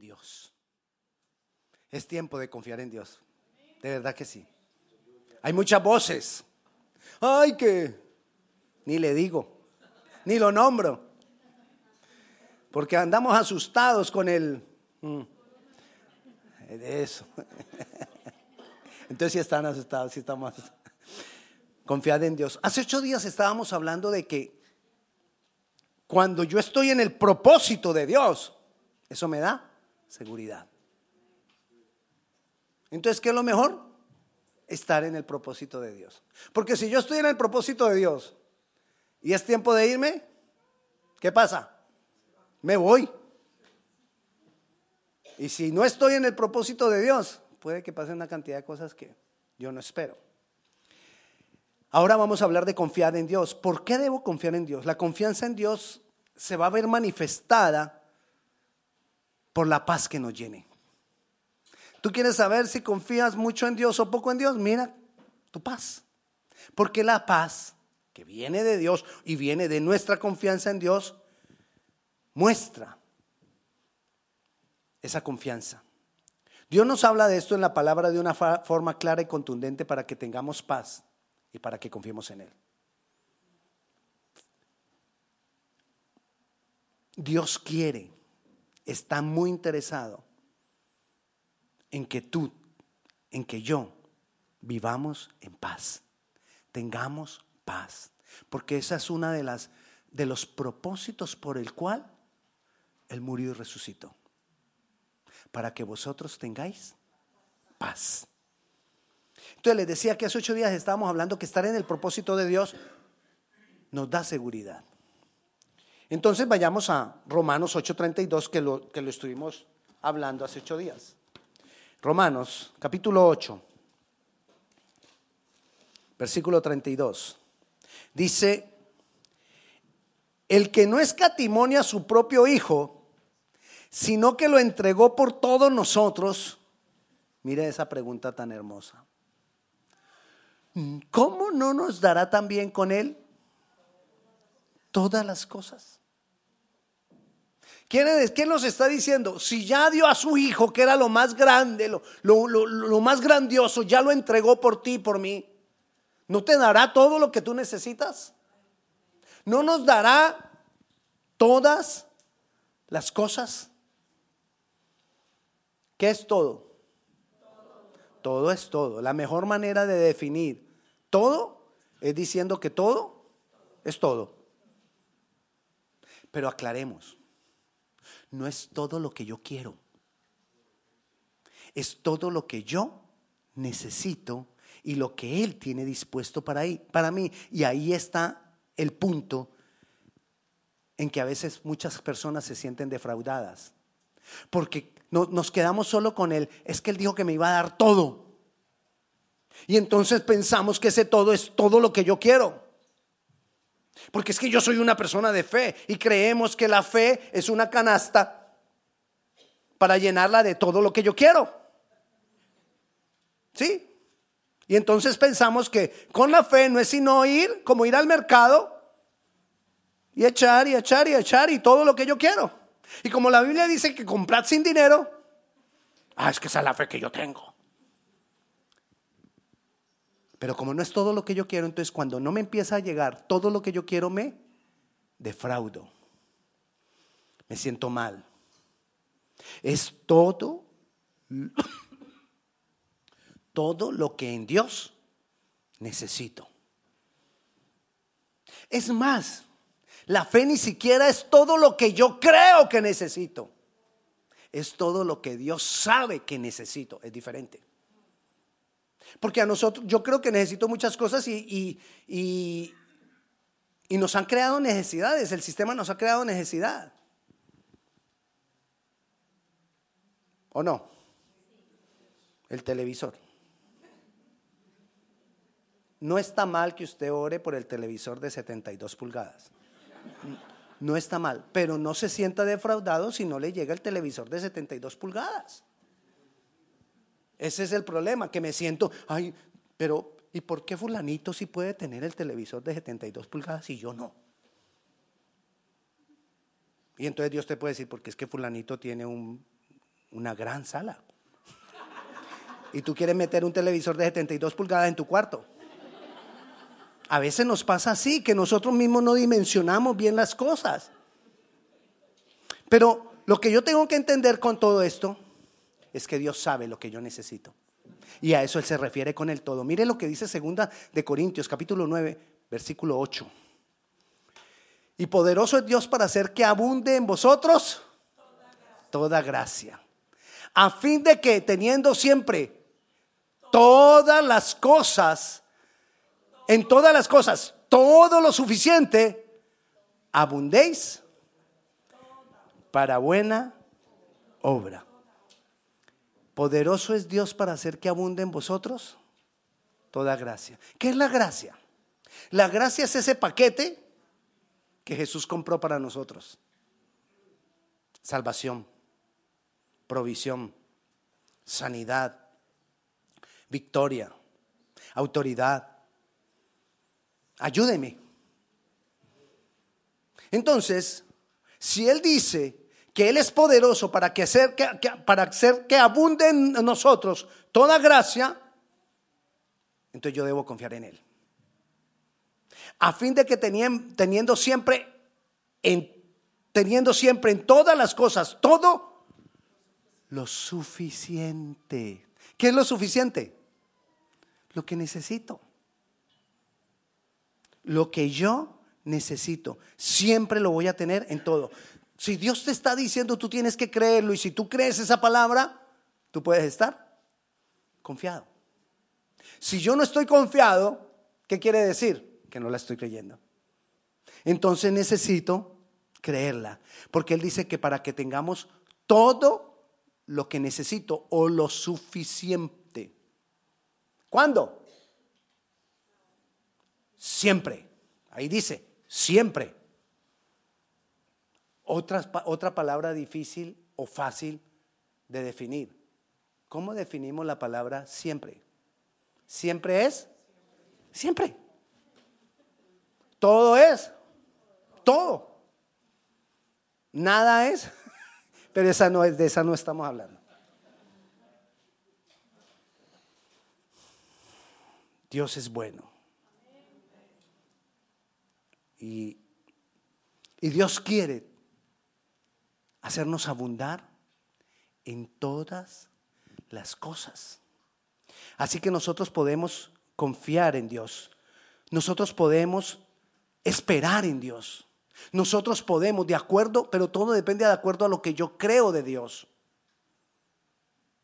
Dios. Es tiempo de confiar en Dios. De verdad que sí. Hay muchas voces. Ay, que ni le digo, ni lo nombro. Porque andamos asustados con el... Mm, eso. Entonces sí están asustados, sí estamos asustados. Confiad en Dios. Hace ocho días estábamos hablando de que cuando yo estoy en el propósito de Dios, eso me da seguridad. Entonces, ¿qué es lo mejor? Estar en el propósito de Dios. Porque si yo estoy en el propósito de Dios y es tiempo de irme, ¿qué pasa? Me voy. Y si no estoy en el propósito de Dios, puede que pase una cantidad de cosas que yo no espero. Ahora vamos a hablar de confiar en Dios. ¿Por qué debo confiar en Dios? La confianza en Dios se va a ver manifestada por la paz que nos llene. ¿Tú quieres saber si confías mucho en Dios o poco en Dios? Mira tu paz. Porque la paz que viene de Dios y viene de nuestra confianza en Dios, muestra esa confianza. Dios nos habla de esto en la palabra de una forma clara y contundente para que tengamos paz y para que confiemos en Él. Dios quiere, está muy interesado en que tú, en que yo vivamos en paz, tengamos paz, porque esa es una de las de los propósitos por el cual él murió y resucitó, para que vosotros tengáis paz. Entonces les decía que hace ocho días estábamos hablando que estar en el propósito de Dios nos da seguridad. Entonces vayamos a Romanos 8:32 que lo, que lo estuvimos hablando hace ocho días. Romanos capítulo 8, versículo 32. Dice, el que no escatimonia a su propio Hijo, sino que lo entregó por todos nosotros, mire esa pregunta tan hermosa. ¿cómo no nos dará también con Él todas las cosas? ¿Quién nos está diciendo? Si ya dio a su hijo, que era lo más grande, lo, lo, más grandioso, ya lo entregó por ti por mí, ¿no te dará todo lo que tú necesitas? ¿No nos dará todas las cosas? ¿Qué es todo? Todo es todo. La mejor manera de definir todo es diciendo que todo es todo. Pero aclaremos, no es todo lo que yo quiero. Es todo lo que yo necesito y lo que Él tiene dispuesto para, para mí. Y ahí está el punto en que a veces muchas personas se sienten defraudadas. Porque no, nos quedamos solo con Él. Es que Él dijo que me iba a dar todo. Y entonces pensamos que ese todo es todo lo que yo quiero. Porque es que yo soy una persona de fe y creemos que la fe es una canasta para llenarla de todo lo que yo quiero. ¿Sí? Y entonces pensamos que con la fe no es sino ir, como ir al mercado y echar y echar y echar y todo lo que yo quiero. Y como la Biblia dice que comprar sin dinero, ah, es que esa es la fe que yo tengo. Pero como no es todo lo que yo quiero, entonces cuando no me empieza a llegar todo lo que yo quiero, me defraudo. Me siento mal. Es todo, todo lo que en Dios necesito. Es más, la fe ni siquiera es todo lo que yo creo que necesito. Es todo lo que Dios sabe que necesito. Es diferente. Porque a nosotros, yo creo que necesito muchas cosas y, y, y, nos han creado necesidades. El sistema nos ha creado necesidad. ¿O no? El televisor. No está mal que usted ore por el televisor de 72 pulgadas. No está mal, pero no se sienta defraudado si no le llega el televisor de 72 pulgadas. Ese es el problema, que me siento, ay, pero ¿y por qué fulanito sí puede tener el televisor de 72 pulgadas y yo no? Y entonces Dios te puede decir, porque es que fulanito tiene un una gran sala. Y tú quieres meter un televisor de 72 pulgadas en tu cuarto. A veces nos pasa así, que nosotros mismos no dimensionamos bien las cosas. Pero lo que yo tengo que entender con todo esto es que Dios sabe lo que yo necesito. Y a eso Él se refiere con el todo. Mire lo que dice segunda de Corintios, capítulo 9, versículo 8. Y poderoso es Dios para hacer que abunde en vosotros toda gracia. A fin de que teniendo siempre todas las cosas, en todas las cosas, todo lo suficiente, abundéis para buena obra. Poderoso es Dios para hacer que abunde en vosotros toda gracia. ¿Qué es la gracia? La gracia es ese paquete que Jesús compró para nosotros. Salvación, provisión, sanidad, victoria, autoridad. Ayúdeme. Entonces, si Él dice que Él es poderoso para, que hacer, que, para hacer que abunde en nosotros toda gracia, entonces yo debo confiar en Él a fin de que teniendo siempre en, teniendo siempre en todas las cosas todo lo suficiente. ¿Qué es lo suficiente? Lo que necesito. Lo que yo necesito. Siempre lo voy a tener en todo. Si Dios te está diciendo, tú tienes que creerlo y si tú crees esa palabra, tú puedes estar confiado. Si yo no estoy confiado, ¿qué quiere decir? que no la estoy creyendo. Entonces necesito creerla, porque Él dice que para que tengamos todo lo que necesito o lo suficiente. ¿Cuándo? Siempre. Ahí dice, siempre. Otra, otra palabra difícil o fácil de definir. ¿Cómo definimos la palabra siempre? Siempre es siempre. Todo es. Todo. Nada es. Pero esa no es, de esa no estamos hablando. Dios es bueno. Y, y Dios quiere hacernos abundar en todas las cosas. Así que nosotros podemos confiar en Dios. Nosotros podemos esperar en Dios. Nosotros podemos, de acuerdo, pero todo depende de acuerdo a lo que yo creo de Dios.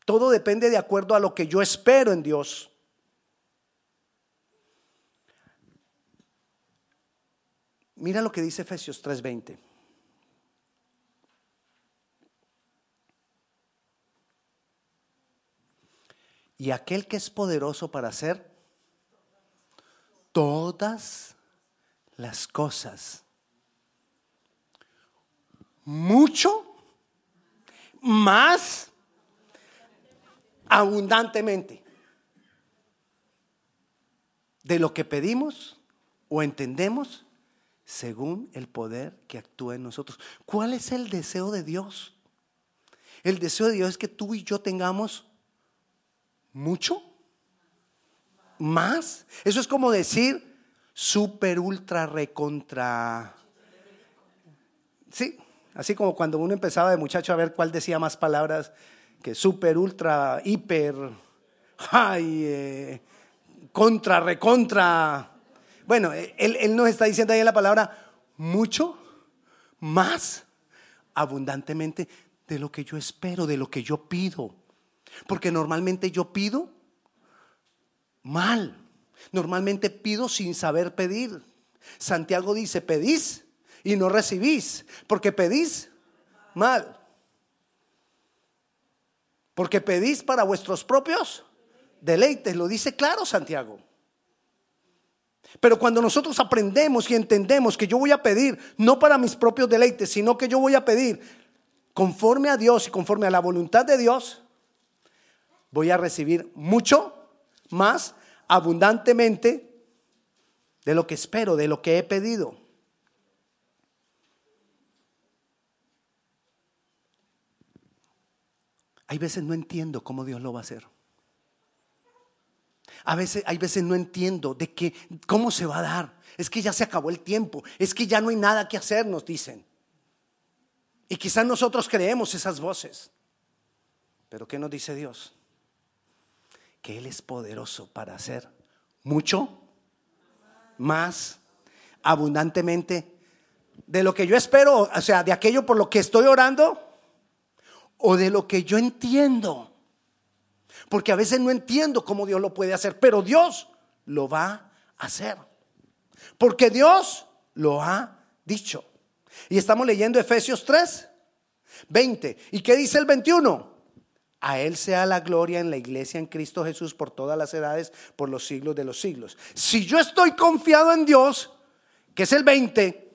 Todo depende de acuerdo a lo que yo espero en Dios. Mira lo que dice Efesios 3:20. Y aquel que es poderoso para hacer todas las cosas mucho más abundantemente de lo que pedimos o entendemos según el poder que actúa en nosotros. ¿Cuál es el deseo de Dios? El deseo de Dios es que tú y yo tengamos mucho más. Eso es como decir, super, ultra, recontra. Sí, así como cuando uno empezaba de muchacho a ver cuál decía más palabras que super, ultra, hiper, high, eh, contra, recontra. Bueno, él, él nos está diciendo ahí la palabra mucho más abundantemente de lo que yo espero, de lo que yo pido. Porque normalmente yo pido mal. Normalmente pido sin saber pedir. Santiago dice, pedís y no recibís, porque pedís mal. Porque pedís para vuestros propios deleites, lo dice claro Santiago. Pero cuando nosotros aprendemos y entendemos que yo voy a pedir no para mis propios deleites, sino que yo voy a pedir conforme a Dios y conforme a la voluntad de Dios, voy a recibir mucho más abundantemente de lo que espero, de lo que he pedido. Hay veces no entiendo cómo Dios lo va a hacer. A veces, hay veces no entiendo de qué, cómo se va a dar. Es que ya se acabó el tiempo. Es que ya no hay nada que hacer, nos dicen. Y quizás nosotros creemos esas voces. Pero ¿qué nos dice Dios? Que Él es poderoso para hacer mucho más abundantemente de lo que yo espero, o sea, de aquello por lo que estoy orando o de lo que yo entiendo. Porque a veces no entiendo cómo Dios lo puede hacer, pero Dios lo va a hacer. Porque Dios lo ha dicho. Y estamos leyendo Efesios 3, 20. ¿Y qué dice el 21? A Él sea la gloria en la iglesia en Cristo Jesús por todas las edades, por los siglos de los siglos. Si yo estoy confiado en Dios, que es el 20,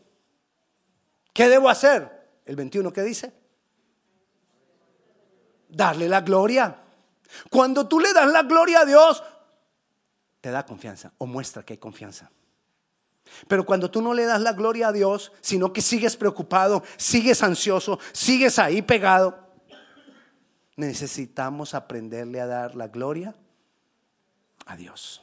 ¿qué debo hacer? El 21, ¿qué dice? Darle la gloria. Cuando tú le das la gloria a Dios, te da confianza o muestra que hay confianza. Pero cuando tú no le das la gloria a Dios, sino que sigues preocupado, sigues ansioso, sigues ahí pegado, necesitamos aprenderle a dar la gloria a Dios.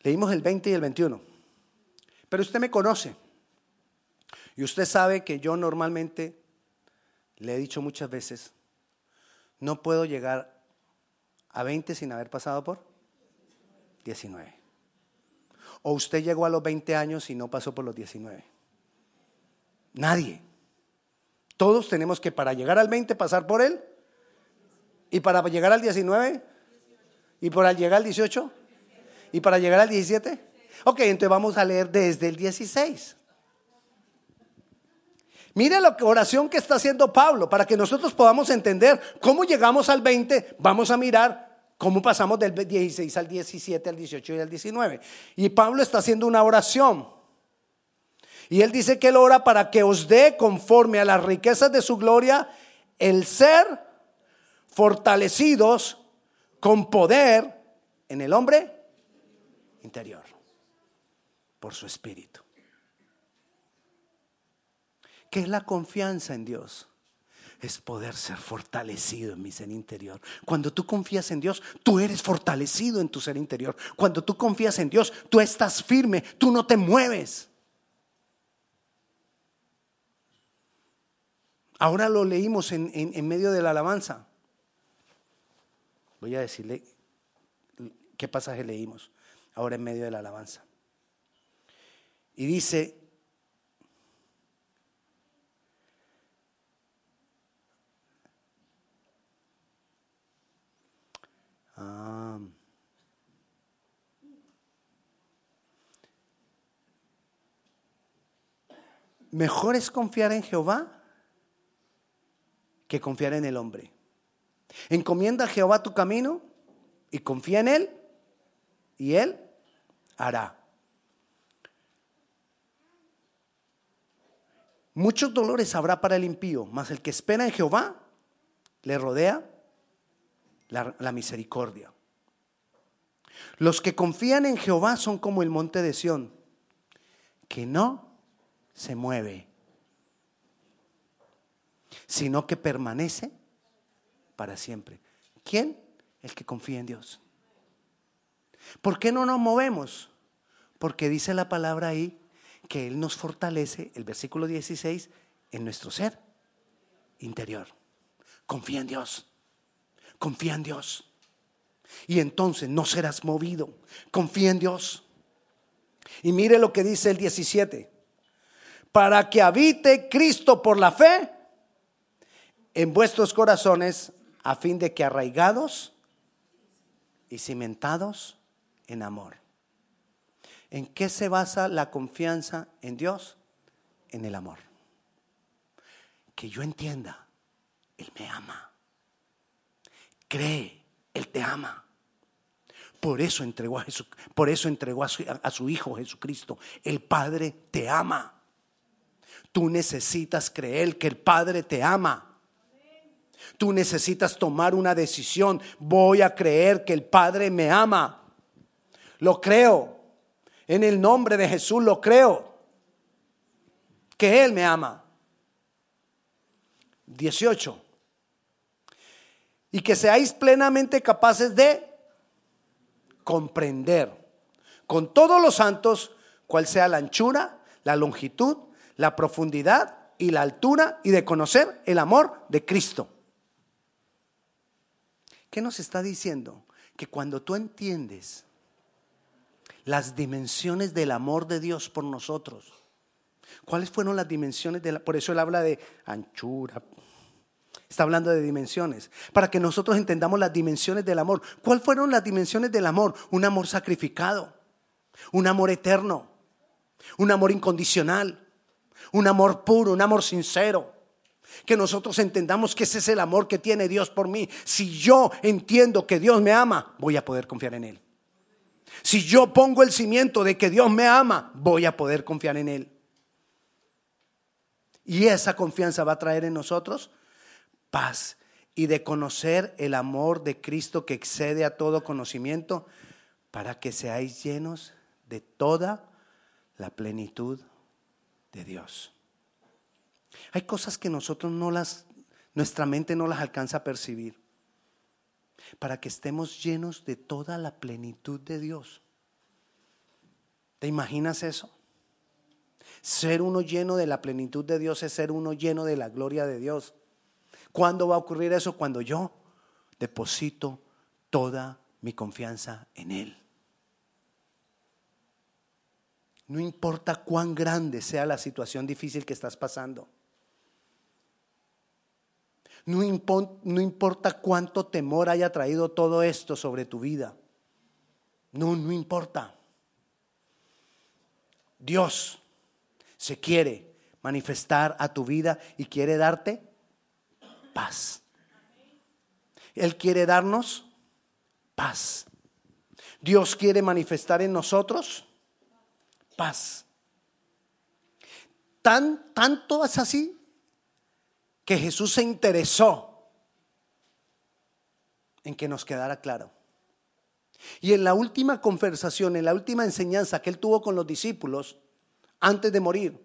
Leímos el 20 y el 21. Pero usted me conoce. Y usted sabe que yo normalmente le he dicho muchas veces, no puedo llegar a 20 sin haber pasado por 19. O usted llegó a los 20 años y no pasó por los 19. Nadie. Todos tenemos que para llegar al 20 pasar por él. Y para llegar al 19. Y para llegar al 18. Y para llegar al 17. Ok, entonces vamos a leer desde el 16. Mire la oración que está haciendo Pablo para que nosotros podamos entender cómo llegamos al 20. Vamos a mirar cómo pasamos del 16 al 17, al 18 y al 19. Y Pablo está haciendo una oración. Y él dice que él ora para que os dé conforme a las riquezas de su gloria el ser fortalecidos con poder en el hombre interior por su espíritu. ¿Qué es la confianza en Dios? Es poder ser fortalecido en mi ser interior. Cuando tú confías en Dios, tú eres fortalecido en tu ser interior. Cuando tú confías en Dios, tú estás firme, tú no te mueves. Ahora lo leímos en, en medio de la alabanza. Voy a decirle qué pasaje leímos ahora en medio de la alabanza. Y dice, Ah. mejor es confiar en Jehová que confiar en el hombre. Encomienda a Jehová tu camino y confía en Él y Él hará. Muchos dolores habrá para el impío, mas el que espera en Jehová le rodea la, misericordia. Los que confían en Jehová son como el monte de Sión, que no se mueve, sino que permanece para siempre. ¿Quién? El que confía en Dios. ¿Por qué no nos movemos? Porque dice la palabra ahí que Él nos fortalece, el versículo 16, en nuestro ser interior. Confía en Dios. Confía en Dios. Y entonces no serás movido. Confía en Dios. Y mire lo que dice el 17. Para que habite Cristo por la fe en vuestros corazones, a fin de que arraigados y cimentados en amor. ¿En qué se basa la confianza en Dios? En el amor. Que yo entienda, Él me ama. Cree, Él te ama. Por eso entregó a, Jesús, por eso entregó a su, su Hijo Jesucristo. El Padre te ama. Tú necesitas creer que el Padre te ama. Tú necesitas tomar una decisión. Voy a creer que el Padre me ama. Lo creo. En el nombre de Jesús lo creo. Que Él me ama. 18. Y que seáis plenamente capaces de comprender con todos los santos cuál sea la anchura, la longitud, la profundidad y la altura y de conocer el amor de Cristo. ¿Qué nos está diciendo? Que cuando tú entiendes las dimensiones del amor de Dios por nosotros, ¿cuáles fueron las dimensiones de la, por eso él habla de anchura, Está hablando de dimensiones. Para que nosotros entendamos las dimensiones del amor. ¿Cuáles fueron las dimensiones del amor? Un amor sacrificado. Un amor eterno. Un amor incondicional. Un amor puro. Un amor sincero. Que nosotros entendamos que ese es el amor que tiene Dios por mí. Si yo entiendo que Dios me ama, voy a poder confiar en Él. Si yo pongo el cimiento de que Dios me ama, voy a poder confiar en Él. Y esa confianza va a traer en nosotros paz y de conocer el amor de Cristo que excede a todo conocimiento, para que seáis llenos de toda la plenitud de Dios. Hay cosas que nosotros no las, nuestra mente no las alcanza a percibir, para que estemos llenos de toda la plenitud de Dios. ¿Te imaginas eso? Ser uno lleno de la plenitud de Dios es ser uno lleno de la gloria de Dios. ¿Cuándo va a ocurrir eso? Cuando yo deposito toda mi confianza en Él. No importa cuán grande sea la situación difícil que estás pasando. No, no, importa cuánto temor haya traído todo esto sobre tu vida. No, no importa. Dios se quiere manifestar a tu vida y quiere darte paz. Él quiere darnos paz. Dios quiere manifestar en nosotros paz. Tan, tanto es así que Jesús se interesó en que nos quedara claro. Y en la última conversación, en la última enseñanza que él tuvo con los discípulos, antes de morir,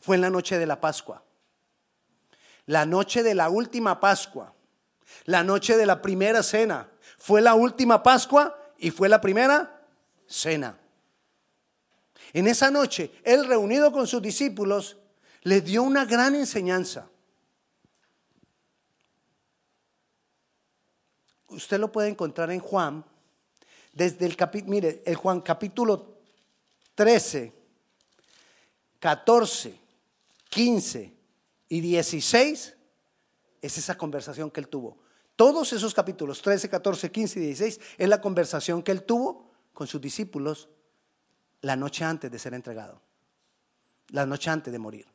fue en la noche de la Pascua la noche de la última Pascua, la noche de la primera cena. Fue la última Pascua y fue la primera cena. En esa noche, él reunido con sus discípulos, les dio una gran enseñanza. Usted lo puede encontrar en Juan, desde el capítulo, mire, el Juan capítulo 13, 14, 15 y 16 es esa conversación que él tuvo. Todos esos capítulos, 13, 14, 15 y 16, es la conversación que él tuvo con sus discípulos la noche antes de ser entregado, la noche antes de morir.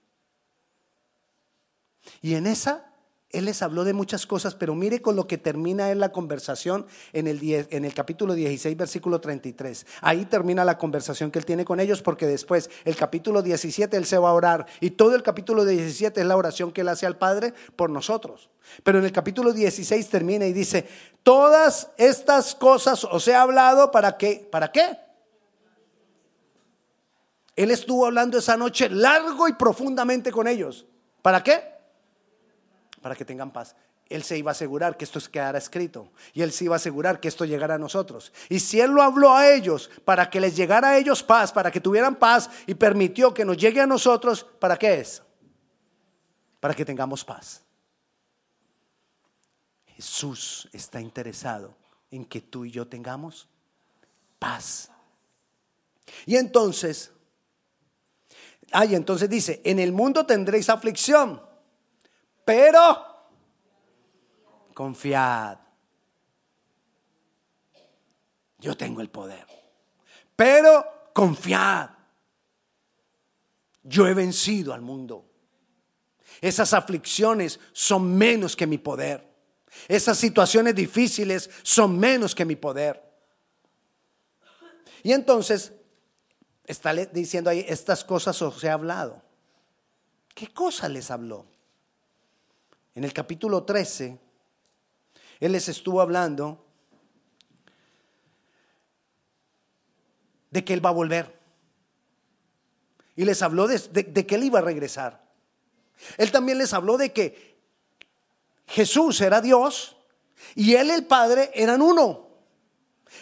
Y en esa él les habló de muchas cosas, pero mire con lo que termina en la conversación en el, en el capítulo 16, versículo 33. Ahí termina la conversación que él tiene con ellos, porque después, el capítulo 17, él se va a orar. Y todo el capítulo 17 es la oración que él hace al Padre por nosotros. Pero en el capítulo 16 termina y dice, todas estas cosas os he hablado para qué, ¿para qué? Él estuvo hablando esa noche largo y profundamente con ellos. ¿Para qué? Para que tengan paz. Él se iba a asegurar que esto quedara escrito y él se iba a asegurar que esto llegara a nosotros. Y si él lo habló a ellos para que les llegara a ellos paz, para que tuvieran paz y permitió que nos llegue a nosotros, ¿para qué es? Para que tengamos paz. Jesús está interesado en que tú y yo tengamos paz. Y entonces, ay, entonces dice, en el mundo tendréis aflicción pero confiad. Yo tengo el poder. Pero confiad. Yo he vencido al mundo. Esas aflicciones son menos que mi poder. Esas situaciones difíciles son menos que mi poder. Y entonces está diciendo ahí, estas cosas os he hablado. ¿Qué cosa les habló? En el capítulo 13, Él les estuvo hablando de que Él va a volver. Y les habló de, que Él iba a regresar. Él también les habló de que Jesús era Dios y Él el Padre eran uno.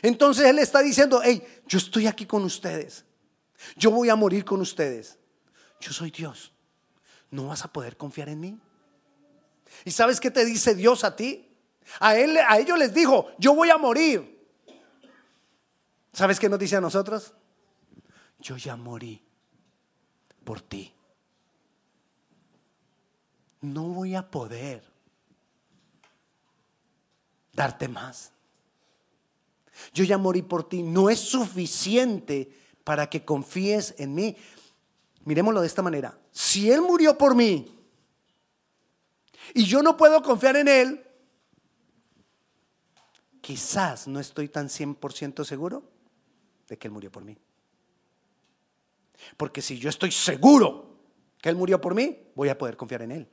Entonces Él está diciendo, hey, yo estoy aquí con ustedes. Yo voy a morir con ustedes. Yo soy Dios. ¿No vas a poder confiar en mí? ¿Y sabes qué te dice Dios a ti? A, él, a ellos les dijo, yo voy a morir. ¿Sabes qué nos dice a nosotros? Yo ya morí por ti. No voy a poder darte más. Yo ya morí por ti. No es suficiente para que confíes en mí. Miremoslo de esta manera. Si Él murió por mí y yo no puedo confiar en Él, quizás no estoy tan 100% seguro de que Él murió por mí. Porque si yo estoy seguro que Él murió por mí, voy a poder confiar en Él.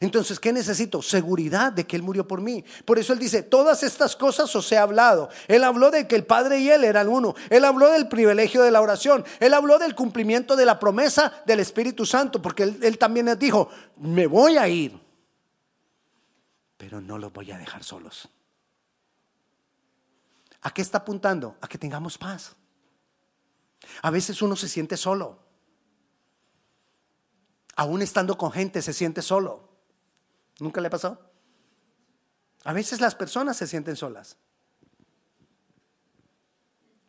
Entonces, ¿qué necesito? Seguridad de que Él murió por mí. Por eso Él dice, todas estas cosas os he hablado. Él habló de que el Padre y Él eran uno. Él habló del privilegio de la oración. Él habló del cumplimiento de la promesa del Espíritu Santo, porque Él, él también les dijo, me voy a ir, pero no los voy a dejar solos. ¿A qué está apuntando? A que tengamos paz. A veces uno se siente solo. Aún estando con gente se siente solo. ¿Nunca le pasado? A veces las personas se sienten solas.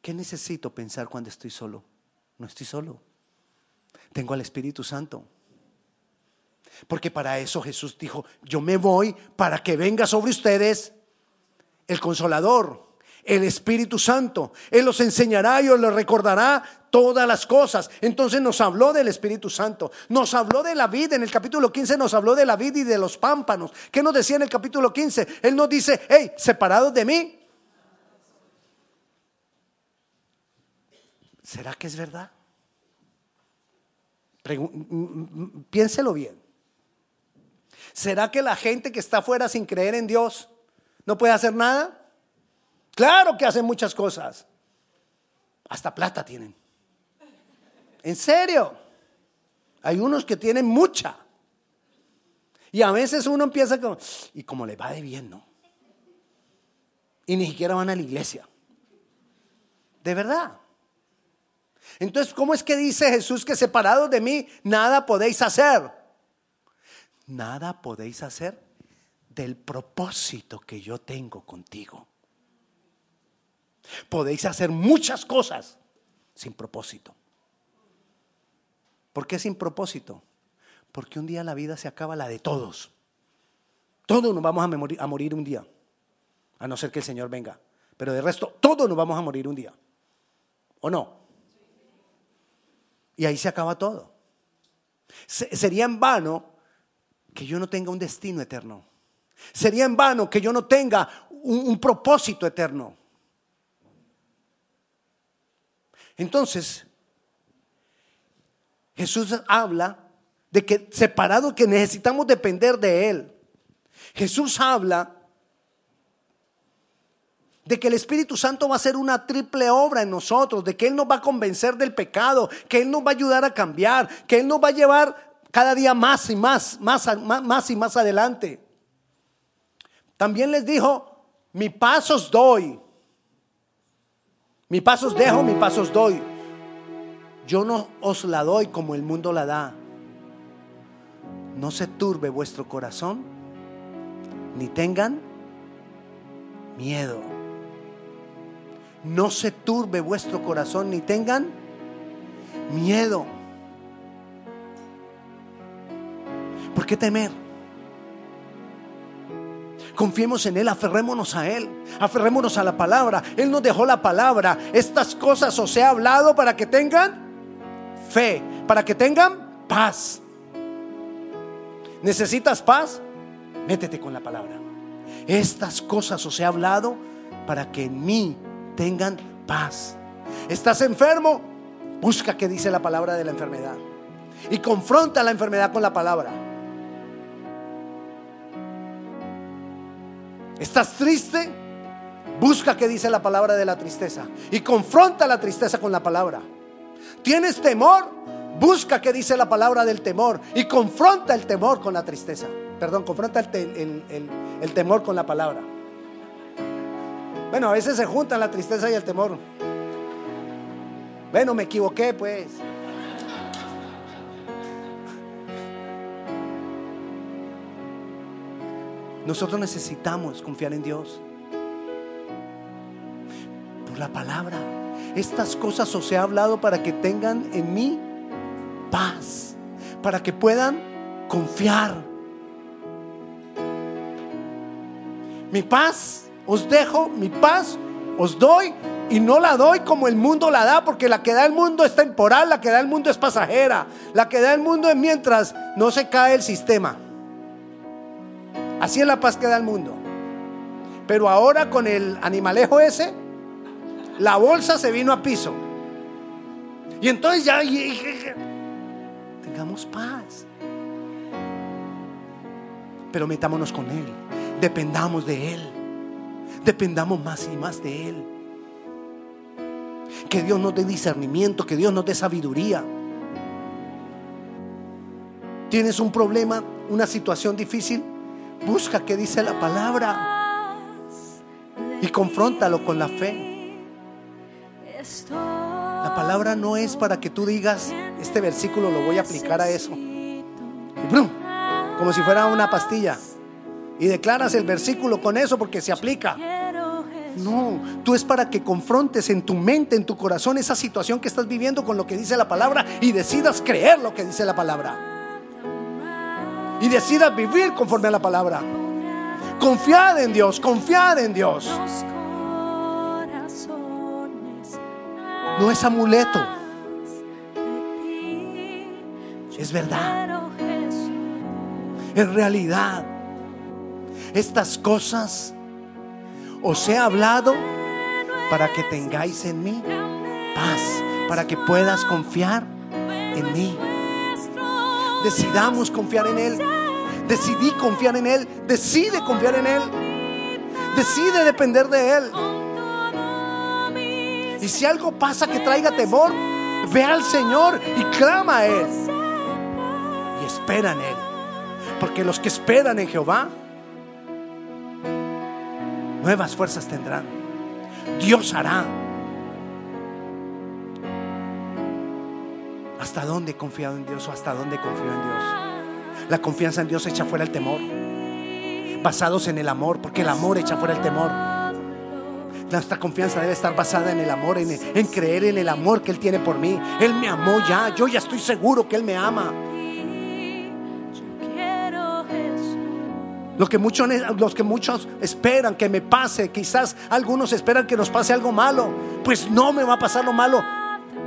¿Qué necesito pensar cuando estoy solo? No estoy solo. Tengo al Espíritu Santo. Porque para eso Jesús dijo, yo me voy para que venga sobre ustedes el consolador el Espíritu Santo. Él los enseñará y os recordará todas las cosas. Entonces nos habló del Espíritu Santo, nos habló de la vida. En el capítulo 15 nos habló de la vida y de los pámpanos. ¿Qué nos decía en el capítulo 15? Él nos dice, hey, separados de mí. ¿Será que es verdad? piénselo bien. ¿Será que la gente que está afuera sin creer en Dios no puede hacer nada? Claro que hacen muchas cosas. Hasta plata tienen. En serio. Hay unos que tienen mucha. Y a veces uno empieza como, y como le va de bien, ¿no? Y ni siquiera van a la iglesia. De verdad. Entonces, ¿cómo es que dice Jesús que separados de mí nada podéis hacer? Nada podéis hacer del propósito que yo tengo contigo. Podéis hacer muchas cosas sin propósito. ¿Por qué sin propósito? Porque un día la vida se acaba la de todos. Todos nos vamos a morir, un día, a no ser que el Señor venga. Pero de resto, todos nos vamos a morir un día. ¿O no? Y ahí se acaba todo. sería en vano que yo no tenga un destino eterno. Sería en vano que yo no tenga un propósito eterno. Entonces, Jesús habla de que separado que necesitamos depender de Él. Jesús habla de que el Espíritu Santo va a hacer una triple obra en nosotros, de que Él nos va a convencer del pecado, que Él nos va a ayudar a cambiar, que Él nos va a llevar cada día más y más, más, más, y más adelante. También les dijo, mi pasos doy, mi pasos dejo, mi pasos doy. Yo no os la doy como el mundo la da. No se turbe vuestro corazón, ni tengan miedo. No se turbe vuestro corazón, ni tengan miedo. ¿Por qué temer? Confiemos en Él, aferrémonos a Él, aferrémonos a la palabra. Él nos dejó la palabra. Estas cosas os he hablado para que tengan fe, para que tengan paz. ¿Necesitas paz? Métete con la palabra. Estas cosas os he hablado para que en mí tengan paz. ¿Estás enfermo? Busca qué dice la palabra de la enfermedad. Y confronta la enfermedad con la palabra. ¿Estás triste? Busca qué dice la palabra de la tristeza y confronta la tristeza con la palabra. ¿Tienes temor? Busca qué dice la palabra del temor y confronta el temor con la tristeza. perdón, confronta el, el- el- el temor con la palabra. Bueno, a veces se juntan la tristeza y el temor. Bueno, me equivoqué, pues. Nosotros necesitamos confiar en Dios. Por la palabra. Estas cosas os he hablado para que tengan en mí paz. Para que puedan confiar. Mi paz os dejo, mi paz os doy y no la doy como el mundo la da, porque la que da el mundo es temporal, la que da el mundo es pasajera, la que da el mundo es mientras no se cae el sistema. Así es la paz que da el mundo. Pero ahora con el animalejo ese, la bolsa se vino a piso. Y entonces ya y- tengamos paz. Pero metámonos con Él, dependamos de Él, dependamos más y más de Él. Que Dios nos dé discernimiento, que Dios nos dé sabiduría. ¿Tienes un problema, una situación difícil? Busca qué dice la palabra y confróntalo con la fe. La palabra no es para que tú digas, este versículo lo voy a aplicar a eso. Y ¡brum! como si fuera una pastilla. Y declaras el versículo con eso porque se aplica. No, tú es para que confrontes en tu mente, en tu corazón esa situación que estás viviendo con lo que dice la palabra y decidas creer lo que dice la palabra. Y decidas vivir conforme a la palabra. Confiad en Dios, confiad en Dios. No es amuleto, es verdad, es realidad. Estas cosas os he hablado para que tengáis en mí paz, para que puedas confiar en mí. Decidamos confiar en Él. Decidí confiar en Él. Decide confiar en Él. Decide depender de Él. Y si algo pasa que traiga temor, ve al Señor y clama a Él. Y espera en Él. Porque los que esperan en Jehová, nuevas fuerzas tendrán. Dios hará. ¿Hasta dónde he confiado en Dios o hasta dónde confío en Dios? La confianza en Dios echa fuera el temor. Basados en el amor, porque el amor echa fuera el temor. Nuestra confianza debe estar basada en el amor, en, en creer en el amor que Él tiene por mí. Él me amó ya, yo ya estoy seguro que Él me ama. Lo que muchos, los que muchos esperan que me pase, quizás algunos esperan que nos pase algo malo. Pues no me va a pasar lo malo,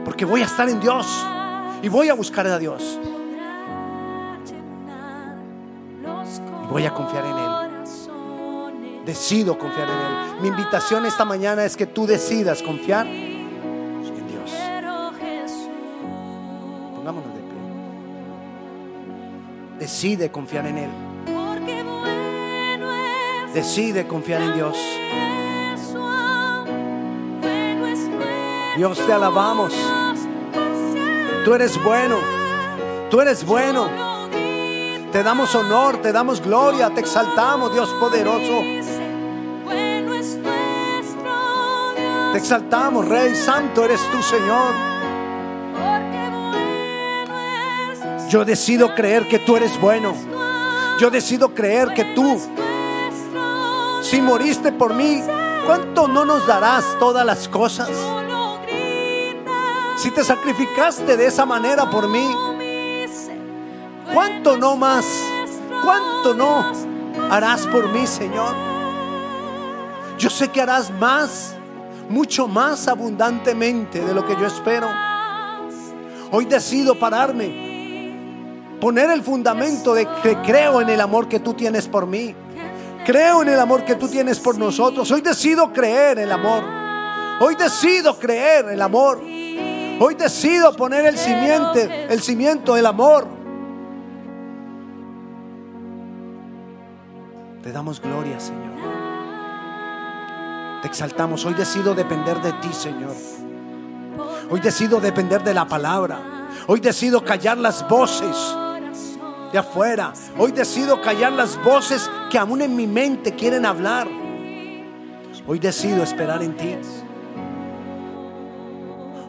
porque voy a estar en Dios y voy a buscar a Dios. Y voy a confiar en Él. Decido confiar en Él. Mi invitación esta mañana es que tú decidas confiar en Dios. Pongámonos de pie. Decide confiar en Él. Decide confiar en Dios. Dios te alabamos. Tú eres bueno. Tú eres bueno. Te damos honor, te damos gloria, te exaltamos, Dios poderoso. Te exaltamos, Rey Santo, eres tú, Señor. Yo decido creer que tú eres bueno. Yo decido creer que tú, si moriste por mí, ¿cuánto no nos darás todas las cosas? Si te sacrificaste de esa manera por mí, ¿cuánto no más? ¿Cuánto no harás por mí, Señor? Yo sé que harás más, mucho más abundantemente de lo que yo espero. Hoy decido pararme, poner el fundamento de que creo en el amor que tú tienes por mí. Creo en el amor que tú tienes por nosotros. Hoy decido creer el amor. Hoy decido creer el amor. Hoy decido poner el simiente, el cimiento del amor. Te damos gloria, Señor. Te exaltamos. Hoy decido depender de ti, Señor. Hoy decido depender de la palabra. Hoy decido callar las voces de afuera. Hoy decido callar las voces que aún en mi mente quieren hablar. Hoy decido esperar en ti.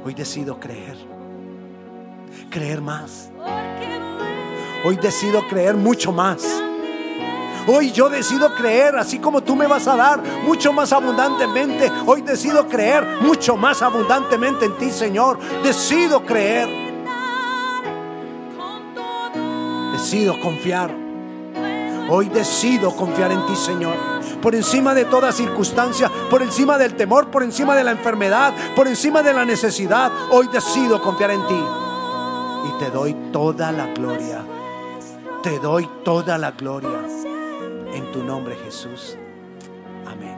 Hoy decido creer. Creer más. Hoy decido creer mucho más. Hoy yo decido creer, así como tú me vas a dar mucho más abundantemente. Hoy decido creer mucho más abundantemente en ti, Señor. Decido creer. Decido confiar. Hoy decido confiar en ti, Señor. Por encima de toda circunstancia, por encima del temor, por encima de la enfermedad, por encima de la necesidad. Hoy decido confiar en ti. Y te doy toda la gloria. Te doy toda la gloria. En tu nombre, Jesús. Amén.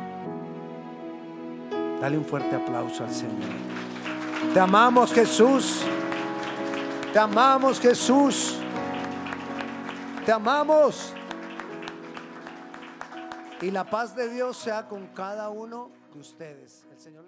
Dale un fuerte aplauso al Señor. Te amamos, Jesús. Te amamos, Jesús. Te amamos. Y la paz de Dios sea con cada uno de ustedes. El Señor.